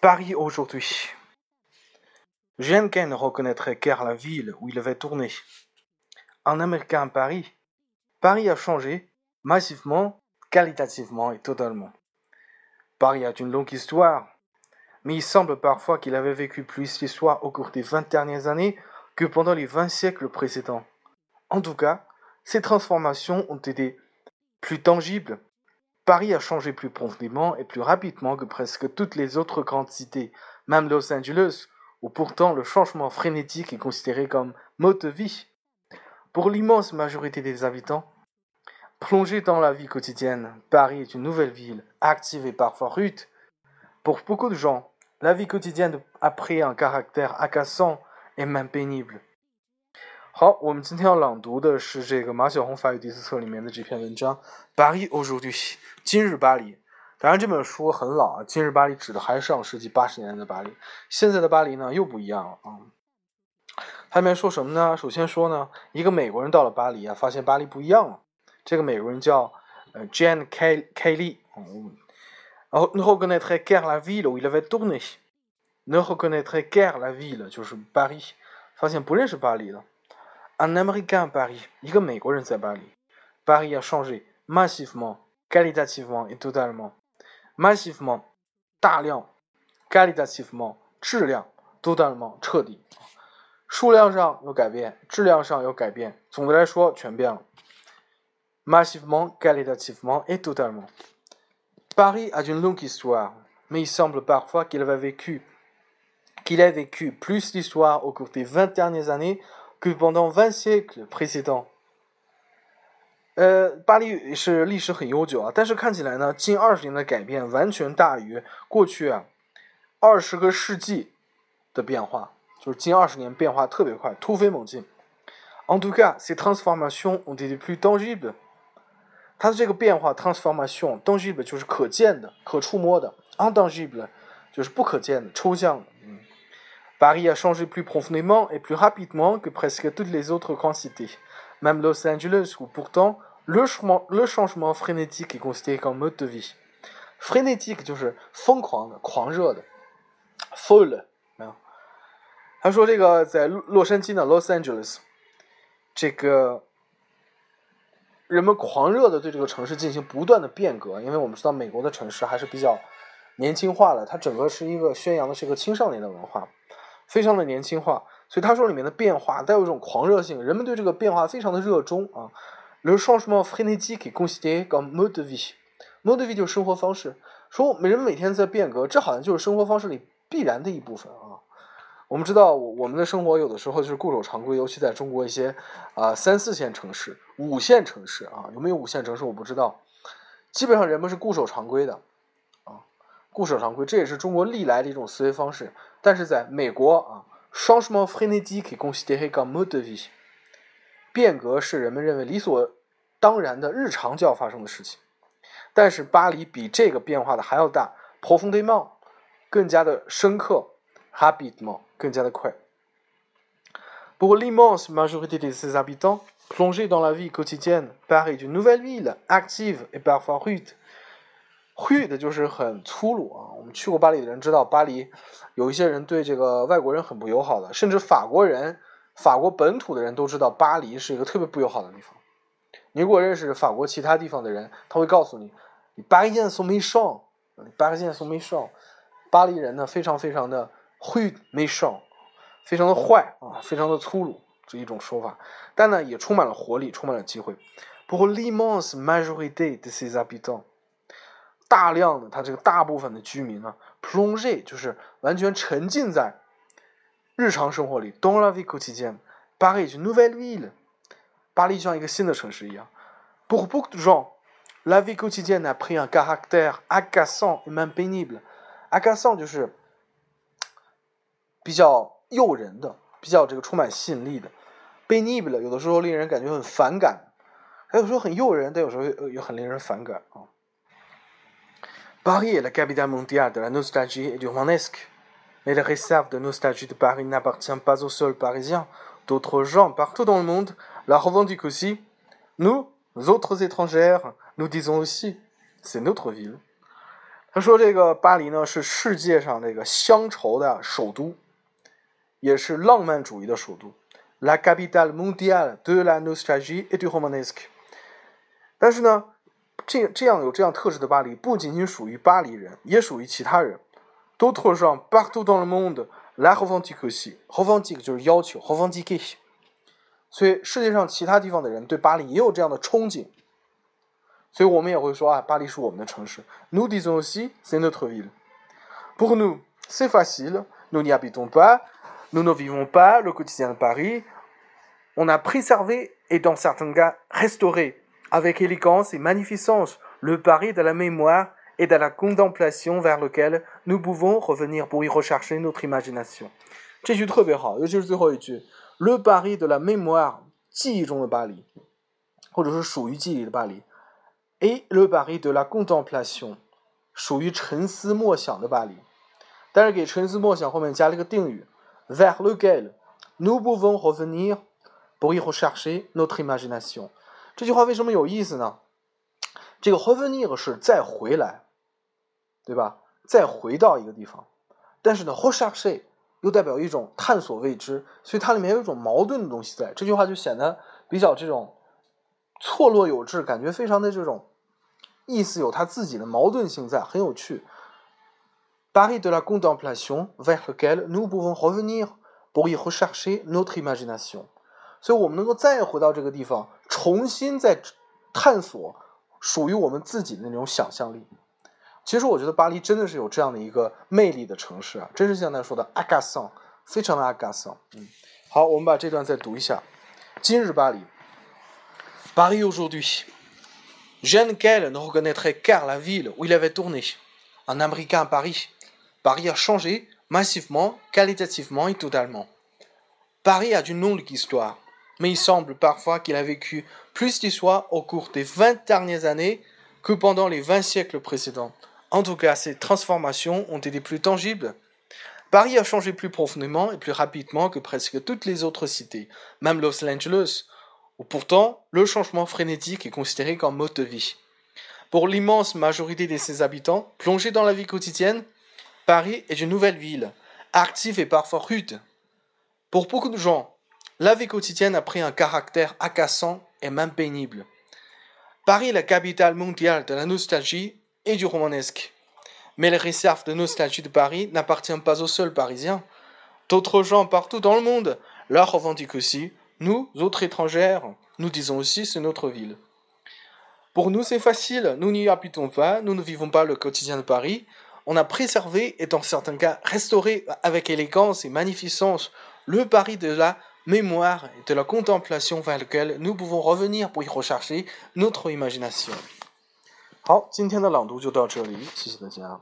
Paris aujourd'hui. Ne reconnaîtrait guère la ville où il avait tourné. En Américain Paris, Paris a changé massivement, qualitativement et totalement. Paris a une longue histoire, mais il semble parfois qu'il avait vécu plus l'histoire au cours des vingt dernières années que pendant les vingt siècles précédents. En tout cas, ces transformations ont été plus tangibles. Paris a changé plus profondément et plus rapidement que presque toutes les autres grandes cités, même Los Angeles, où pourtant le changement frénétique est considéré comme mode de vie. Pour l'immense majorité des habitants, plongés dans la vie quotidienne, Paris est une nouvelle ville, active et parfois rude. Pour beaucoup de gens, la vie quotidienne a pris un caractère agaçant et même pénible. 好，我们今天要朗读的是这个马小红法语第四册里面的这篇文章《巴黎 aujourd'hui》，今日巴黎。当然这本书很老啊，今日巴黎指的还是上世纪八十年代的巴黎。现在的巴黎呢又不一样了啊。它里面说什么呢？首先说呢，一个美国人到了巴黎啊，发现巴黎不一样了。这个美国人叫呃 Jane Kelly，。然后 ne reconnaîtrait guère la ville où il avait tourné。ne reconnaîtrait guère la ville 就是巴黎，发现不认识巴黎了。Un Américain Paris，一个美国人在巴黎。Paris a changé massivement, qualitativement et totalement. Massivement，大量；qualitativement，质量；totalement，彻底。数量上有改变，质量上有改变。总的来说，全变了。Massivement, qualitativement et totalement. Paris a une longue histoire, mais il semble parfois qu'il avait vécu, qu'il a vécu plus d'histoire au cours des vingt dernières années que pendant vingt siècles précédents。呃，巴黎是历史很悠久啊，但是看起来呢，近二十年的改变完全大于过去啊二十个世纪的变化，就是近二十年变化特别快，突飞猛进。En tout cas, ces transformations ont été plus tangibles。它的这个变化，transformation，tangible 就是可见的、可触摸的，intangible 就是不可见的、抽象的。Paris a changé plus profondément et plus rapidement que presque toutes les autres grandes cités. Même Los Angeles, où pourtant le changement, le changement frénétique est considéré comme mode de vie. Frénétique 就是疯狂的、狂热的，folle 没有？他说这个在洛杉矶呢，Los Angeles，这个人们狂热的对这个城市进行不断的变革，因为我们知道美国的城市还是比较年轻化的，它整个是一个宣扬的是一个青少年的文化。 非常的年轻化，所以他说里面的变化带有一种狂热性，人们对这个变化非常的热衷啊。Le changement frénétique considéré comme mode de vie，mode de vie 就是生活方式，说每人每天在变革，这好像就是生活方式里必然的一部分啊。我们知道，我们的生活有的时候就是固守常规，尤其在中国一些啊三四线城市、五线城市啊，有没有五线城市我不知道。基本上人们是固守常规的啊。固守常规，这也是中国历来的一种思维方式。但是在美国啊，changement frénétique considéré comme mode de vie，变革是人们认为理所当然的日常就要发生的事情。但是巴黎比这个变化的还要大，profondément，更加的深刻，rapidement，更加的快。Pour l'immense majorité de ses habitants plongés dans la vie quotidienne, Paris est une nouvelle ville active et parfois rude. 会的就是很粗鲁啊！我们去过巴黎的人知道，巴黎有一些人对这个外国人很不友好的，甚至法国人、法国本土的人都知道，巴黎是一个特别不友好的地方。你如果认识法国其他地方的人，他会告诉你，你巴黎人 so méchant，巴黎人 so méchant，巴黎人呢非常非常的会没上非常的坏啊，非常的粗鲁，这一种说法。但呢，也充满了活力，充满了机会。Pour l'immense majorité de ses habitants。大量的，它这个大部分的居民呢，plongé 就是完全沉浸在日常生活里。Dans la vie quotidienne, Paris est une nouvelle ville。巴黎就像一个新的城市一样。Pour beaucoup de gens, la vie quotidienne a pris un caractère agaçant et même pénible。agaçant 就是比较诱人的，比较这个充满吸引力的。pénible 有的时候令人感觉很反感，还有时候很诱人，但有时候又很令人反感啊。Paris est la capitale mondiale de la nostalgie et du romanesque. Mais la réserve de nostalgie de Paris n'appartient pas aux seuls Parisiens. D'autres gens partout dans le monde la revendiquent aussi. Nous, autres étrangères, nous disons aussi, c'est notre ville. 他说这个巴黎呢是世界上这个乡愁的首都，也是浪漫主义的首都，la capitale mondiale de la nostalgie et du romanesque。但是呢， 这这样有这样特质的巴黎，不仅仅属于巴黎人，也属于其他人，都拖上 partout dans le monde la revendication，revendication 就是要求，revendication。所以世界上其他地方的人对巴黎也有这样的憧憬。所以我们也会说啊，巴黎是我们的城市。Nous disons aussi c'est notre ville. Pour nous, c'est facile. Nous n'y habitons pas. Nous ne vivons pas le quotidien de Paris. On a préservé et dans certains cas restauré avec élégance et magnificence le Paris de la mémoire et de la contemplation vers lequel nous pouvons revenir pour y rechercher notre imagination. 这句特别好，尤其是最后一句，le Paris de la mémoire，记忆中的巴黎，或者说属于记忆的巴黎。A le Paris de la contemplation，属于沉思默想的巴黎，但是给沉思默想后面加了一个定语，vers lequel nous pouvons revenir pour y rechercher notre imagination。 这句话为什么有意思呢？这个 revenir 是再回来，对吧？再回到一个地方，但是呢，rechercher 又代表一种探索未知，所以它里面有一种矛盾的东西在。这句话就显得比较这种错落有致，感觉非常的这种。意思有它自己的矛盾性在，很有趣。Paris de la contemplation vers lequel nous pouvons revenir pour y rechercher notre imagination。所以我们能够再回到这个地方，重新再探索属于我们自己的那种想象力。其实我觉得巴黎真的是有这样的一个魅力的城市啊，真是像他说的 agaçant，非常的 agaçant。嗯，好，我们把这段再读一下。今日巴黎，Paris aujourd'hui。Jeanne Kell ne reconnaîtrait qu'à la ville où il avait tourné. Un Américain à Paris. Paris a changé massivement, qualitativement et totalement. Paris a une longue histoire, mais il semble parfois qu'il a vécu plus d'histoire au cours des 20 dernières années que pendant les 20 siècles précédents. En tout cas, ces transformations ont été plus tangibles. Paris a changé plus profondément et plus rapidement que presque toutes les autres cités, même Los Angeles, pourtant le changement frénétique est considéré comme mode de vie. Pour l'immense majorité de ses habitants, plongés dans la vie quotidienne, Paris est une nouvelle ville, active et parfois rude. Pour beaucoup de gens, la vie quotidienne a pris un caractère agaçant et même pénible. Paris est la capitale mondiale de la nostalgie et du romanesque. Mais les réserves de nostalgie de Paris n'appartiennent pas aux seuls Parisiens. D'autres gens partout dans le monde la revendiquent aussi nous, autres étrangères, nous disons aussi c'est notre ville. Pour nous, c'est facile, nous n'y habitons pas, nous ne vivons pas le quotidien de Paris. On a préservé et dans certains cas restauré avec élégance et magnificence le Paris de la mémoire et de la contemplation vers lequel nous pouvons revenir pour y rechercher notre imagination. 好，今天的朗读就到这里，谢谢大家。